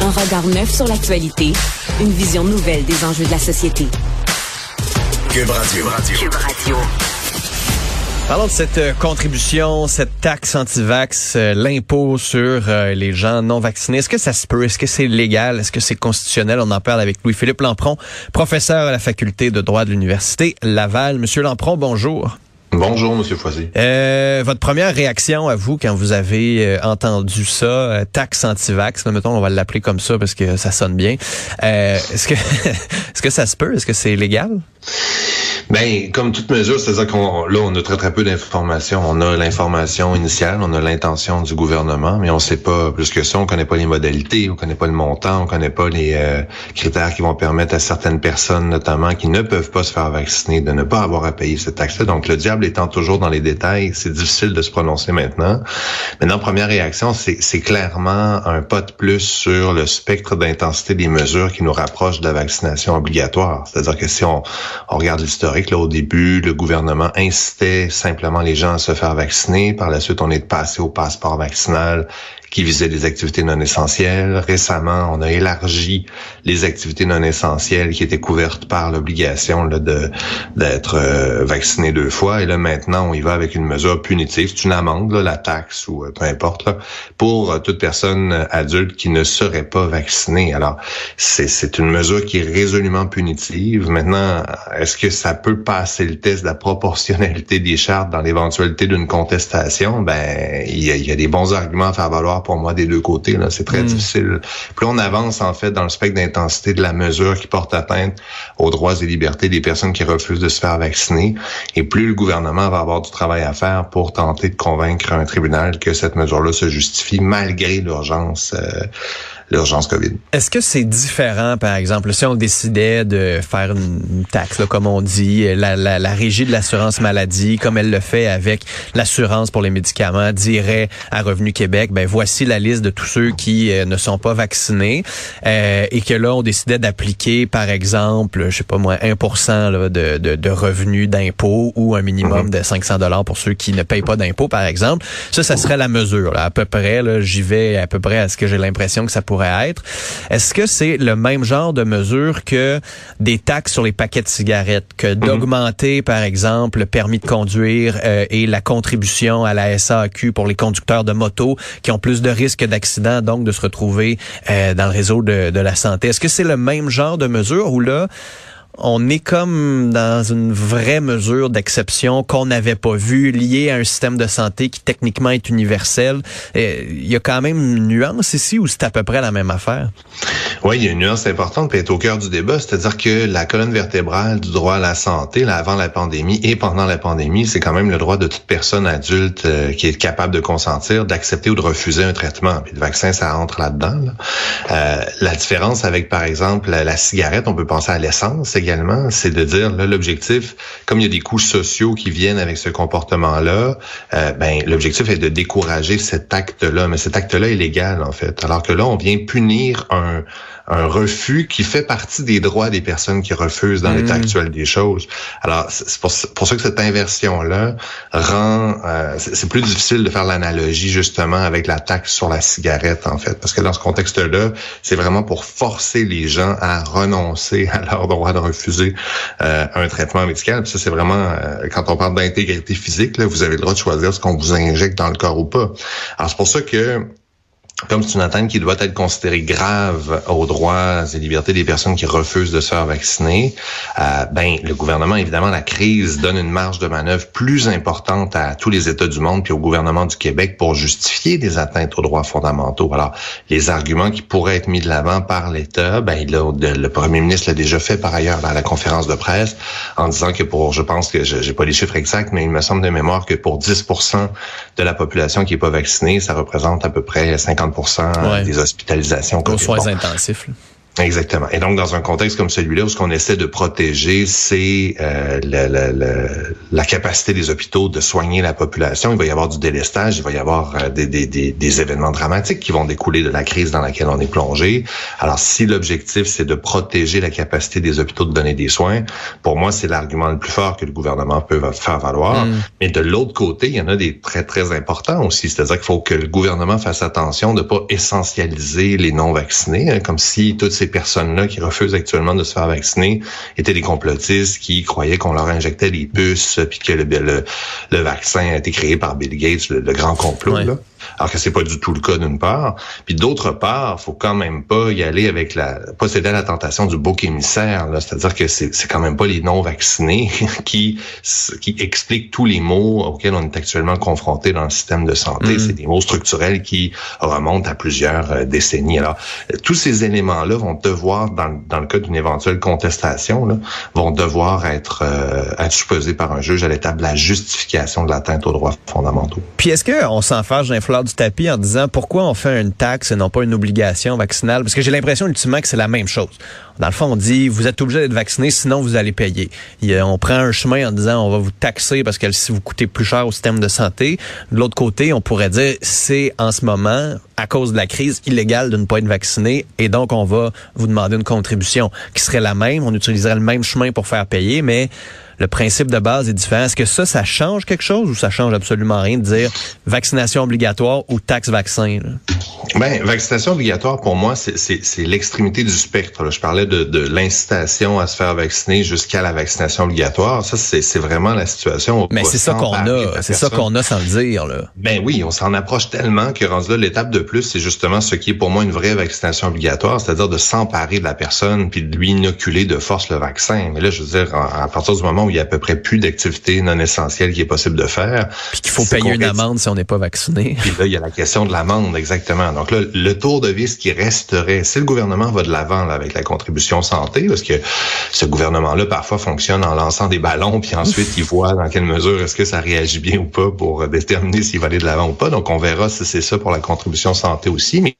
Un regard neuf sur l'actualité, une vision nouvelle des enjeux de la société. Cube Radio. Cube Radio. Parlons de cette euh, contribution, cette taxe anti-vax, euh, l'impôt sur euh, les gens non vaccinés. Est-ce que ça se peut? Est-ce que c'est légal? Est-ce que c'est constitutionnel? On en parle avec Louis-Philippe Lampron, professeur à la faculté de droit de l'Université Laval. Monsieur Lampron, bonjour. Bonjour, Monsieur Foisy. Euh, votre première réaction à vous quand vous avez entendu ça, taxe anti-vax, mettons, on va l'appeler comme ça parce que ça sonne bien. est-ce que est-ce que ça se peut? Est-ce que c'est légal? Ben, comme toute mesure, c'est-à-dire qu'on là, on a très très peu d'informations. On a l'information initiale, on a l'intention du gouvernement, mais on sait pas plus que ça. On connaît pas les modalités, on connaît pas le montant, on connaît pas les euh, critères qui vont permettre à certaines personnes, notamment qui ne peuvent pas se faire vacciner, de ne pas avoir à payer cette taxe-là. Donc, le diable étant toujours dans les détails, c'est difficile de se prononcer maintenant. Maintenant, première réaction, c'est clairement un pas de plus sur le spectre d'intensité des mesures qui nous rapprochent de la vaccination obligatoire. C'est-à-dire que si on, on regarde l'historique au début, le gouvernement incitait simplement les gens à se faire vacciner. Par la suite, on est passé au passeport vaccinal qui visait les activités non essentielles. Récemment, on a élargi les activités non essentielles qui étaient couvertes par l'obligation de d'être euh, vacciné deux fois. Et là, maintenant, on y va avec une mesure punitive. C'est une amende, là, la taxe ou euh, peu importe, là, pour euh, toute personne adulte qui ne serait pas vaccinée. Alors, c'est une mesure qui est résolument punitive. Maintenant, est-ce que ça peut passer le test de la proportionnalité des chartes dans l'éventualité d'une contestation? Ben, il y y a des bons arguments à faire valoir pour moi des deux côtés. Là, c'est très hmm. difficile. Plus on avance en fait dans le spectre d'intensité de la mesure qui porte atteinte aux droits et libertés des personnes qui refusent de se faire vacciner, et plus le gouvernement va avoir du travail à faire pour tenter de convaincre un tribunal que cette mesure-là se justifie malgré l'urgence. Euh, l'urgence COVID. Est-ce que c'est différent, par exemple, si on décidait de faire une taxe, là, comme on dit, la, la, la régie de l'assurance maladie, comme elle le fait avec l'assurance pour les médicaments, dirait à Revenu Québec, ben voici la liste de tous ceux qui euh, ne sont pas vaccinés, euh, et que là, on décidait d'appliquer, par exemple, je sais pas moi, 1% là, de, de, de revenus d'impôt ou un minimum mhm. de 500 dollars pour ceux qui ne payent pas d'impôt, par exemple. Ça, ça serait la mesure, là, à peu près. J'y vais à peu près à ce que j'ai l'impression que ça pourrait être. Est-ce que c'est le même genre de mesure que des taxes sur les paquets de cigarettes, que mhm. d'augmenter, par exemple, le permis de conduire euh, et la contribution à la SAQ pour les conducteurs de moto qui ont plus de risques d'accident, donc de se retrouver euh, dans le réseau de, de la santé? Est-ce que c'est le même genre de mesure ou là, on est comme dans une vraie mesure d'exception qu'on n'avait pas vue liée à un système de santé qui techniquement est universel. Il y a quand même une nuance ici ou c'est à peu près la même affaire? Oui, il y a une nuance importante qui est au cœur du débat, c'est-à-dire que la colonne vertébrale du droit à la santé, là, avant la pandémie et pendant la pandémie, c'est quand même le droit de toute personne adulte euh, qui est capable de consentir, d'accepter ou de refuser un traitement. Puis le vaccin, ça entre là-dedans. Euh, la différence avec, par exemple, la, la cigarette, on peut penser à l'essence également, c'est de dire, là, l'objectif, comme il y a des coûts sociaux qui viennent avec ce comportement-là, euh, ben, l'objectif est de décourager cet acte-là. Mais cet acte-là est légal, en fait. Alors que là, on vient punir un, un refus qui fait partie des droits des personnes qui refusent dans l'état mm. actuel des choses. Alors, c'est pour, ça que cette inversion-là rend... Euh, c'est plus difficile de faire l'analogie justement avec la taxe sur la cigarette, en fait, parce que dans ce contexte-là, c'est vraiment pour forcer les gens à renoncer à leur droit de refuser euh, un traitement médical. Puis ça, c'est vraiment, euh, quand on parle d'intégrité physique, là, vous avez le droit de choisir ce qu'on vous injecte dans le corps ou pas. Alors, c'est pour ça que comme c'est une atteinte qui doit être considérée grave aux droits et libertés des personnes qui refusent de se faire vacciner, euh, ben le gouvernement, évidemment, la crise donne une marge de manœuvre plus importante à tous les États du monde puis au gouvernement du Québec pour justifier des atteintes aux droits fondamentaux. Alors, les arguments qui pourraient être mis de l'avant par l'État, ben le premier ministre l'a déjà fait par ailleurs dans la conférence de presse en disant que pour, je pense que j'ai pas les chiffres exacts, mais il me semble de mémoire que pour 10% de la population qui est pas vaccinée, ça représente à peu près 50 50 des hospitalisations. Aux soins intensifs. Exactement. Et donc, dans un contexte comme celui-là, où ce qu'on essaie de protéger, c'est euh, la, la, la, capacité des hôpitaux de soigner la population, il va y avoir du délestage, il va y avoir euh, des, des, des, des, événements dramatiques qui vont découler de la crise dans laquelle on est plongé. Alors, si l'objectif, c'est de protéger la capacité des hôpitaux de donner des soins, pour moi, c'est l'argument le plus fort que le gouvernement peut faire valoir. Mm. Mais de l'autre côté, il y en a des très, très importants aussi. C'est-à-dire qu'il faut que le gouvernement fasse attention de pas essentialiser les non-vaccinés, hein, comme si toutes ces personnes-là qui refusent actuellement de se faire vacciner étaient des complotistes qui croyaient qu'on leur injectait des puces, puis que le, le, vaccin a été créé par Bill Gates, le, grand complot. Là alors que c'est pas du tout le cas d'une part. Puis d'autre part, faut quand même pas y aller avec la pas céder à la tentation du bouc émissaire. C'est-à-dire que c'est c'est quand même pas les non vaccinés qui qui expliquent tous les maux auxquels on est actuellement confronté dans le système de santé. Mm. C'est des maux structurels qui remontent à plusieurs euh, décennies. Alors tous ces éléments-là vont devoir, dans, dans le cas d'une éventuelle contestation, là, vont devoir être euh, être supposés par un juge à l'étape de la justification de l'atteinte aux droits fondamentaux. Puis est-ce qu'on s'en fâche du tapis en disant pourquoi on fait une taxe et non pas une obligation vaccinale? Parce que j'ai l'impression ultimement que c'est la même chose. Dans le fond, on dit vous êtes obligé d'être vacciné, sinon vous allez payer. on prend un chemin en disant on va vous taxer parce que si vous coûtez plus cher au système de santé. De l'autre côté, on pourrait dire c'est en ce moment, à cause de la crise, illégal de ne pas être vacciné et donc on va vous demander une contribution qui serait la même. On utiliserait le même chemin pour faire payer, mais le principe de base est différent. Est-ce que ça, ça change quelque chose ou ça change absolument rien de dire vaccination obligatoire ou taxe vaccin? Ben, vaccination obligatoire, pour moi, c'est l'extrémité du spectre. Je parlais de, de l'incitation à se faire vacciner jusqu'à la vaccination obligatoire. Ça, c'est vraiment la situation. Mais c'est ça qu'on a. C'est ça qu'on a sans le dire. Là. Ben oui, on s'en approche tellement que rendu là, l'étape de plus, c'est justement ce qui est pour moi une vraie vaccination obligatoire, c'est-à-dire de s'emparer de la personne puis de lui inoculer de force le vaccin. Mais là, je veux dire, à partir du moment où il y a à peu près plus d'activités non essentielles qui est possible de faire. Puis qu'il faut payer une amende si on n'est pas vacciné. Puis là, il y a la question de l'amende, exactement. Donc là, le tour de vis qui resterait, si le gouvernement va de l'avant avec la contribution santé, parce que ce gouvernement-là parfois fonctionne en lançant des ballons, puis ensuite il voit dans quelle mesure est-ce que ça réagit bien ou pas pour déterminer s'il va aller de l'avant ou pas. Donc on verra si c'est ça pour la contribution santé aussi. Mais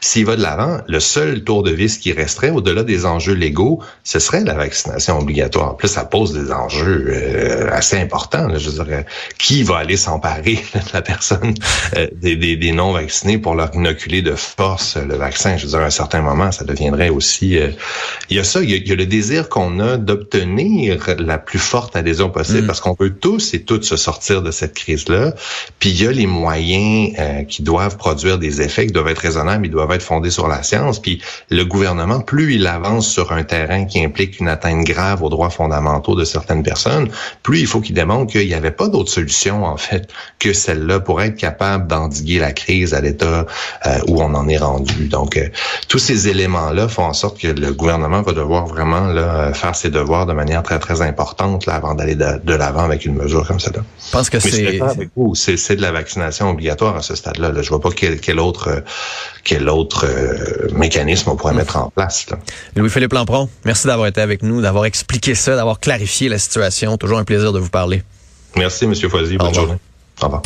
s'il va de l'avant, le seul tour de vis qui resterait au-delà des enjeux légaux, ce serait la vaccination obligatoire. Plus ça pose des enjeux euh, assez importants. Je dirais, qui va aller s'emparer de la personne euh, des, des, des non vaccinés pour leur inoculer de force le vaccin? Je veux dire, à un certain moment, ça deviendrait aussi... Euh, il y a ça, il y a, le désir qu'on a d'obtenir la plus forte adhésion possible, mm. parce qu'on veut tous et toutes se sortir de cette crise-là. Puis il y a les moyens euh, qui doivent produire des effets, qui doivent être raisonnables, ils doivent être fondés sur la science. Puis le gouvernement, plus il avance sur un terrain qui implique une atteinte grave aux droits fondamentaux de certaines personnes, plus il faut qu'il démontre qu'il n'y avait pas d'autre solution, en fait, que celle-là pour être capable d'endiguer la crise à l'état euh, où on en est rendu. Donc, euh, tous ces éléments-là font en sorte que le gouvernement va devoir vraiment là, faire ses devoirs de manière très, très importante là, avant d'aller de, l'avant avec une mesure comme celle-là. Je pense que c'est... C'est de la vaccination obligatoire à ce stade-là. Là. Je vois pas quel, quel autre, quel autre euh, mécanisme on pourrait mettre en place. Louis-Philippe Lampron, merci d'avoir été avec nous, d'avoir expliqué ça, d'avoir clarifié la situation. Toujours un plaisir de vous parler. Merci, M. Foisy. Bonne journée. Au revoir.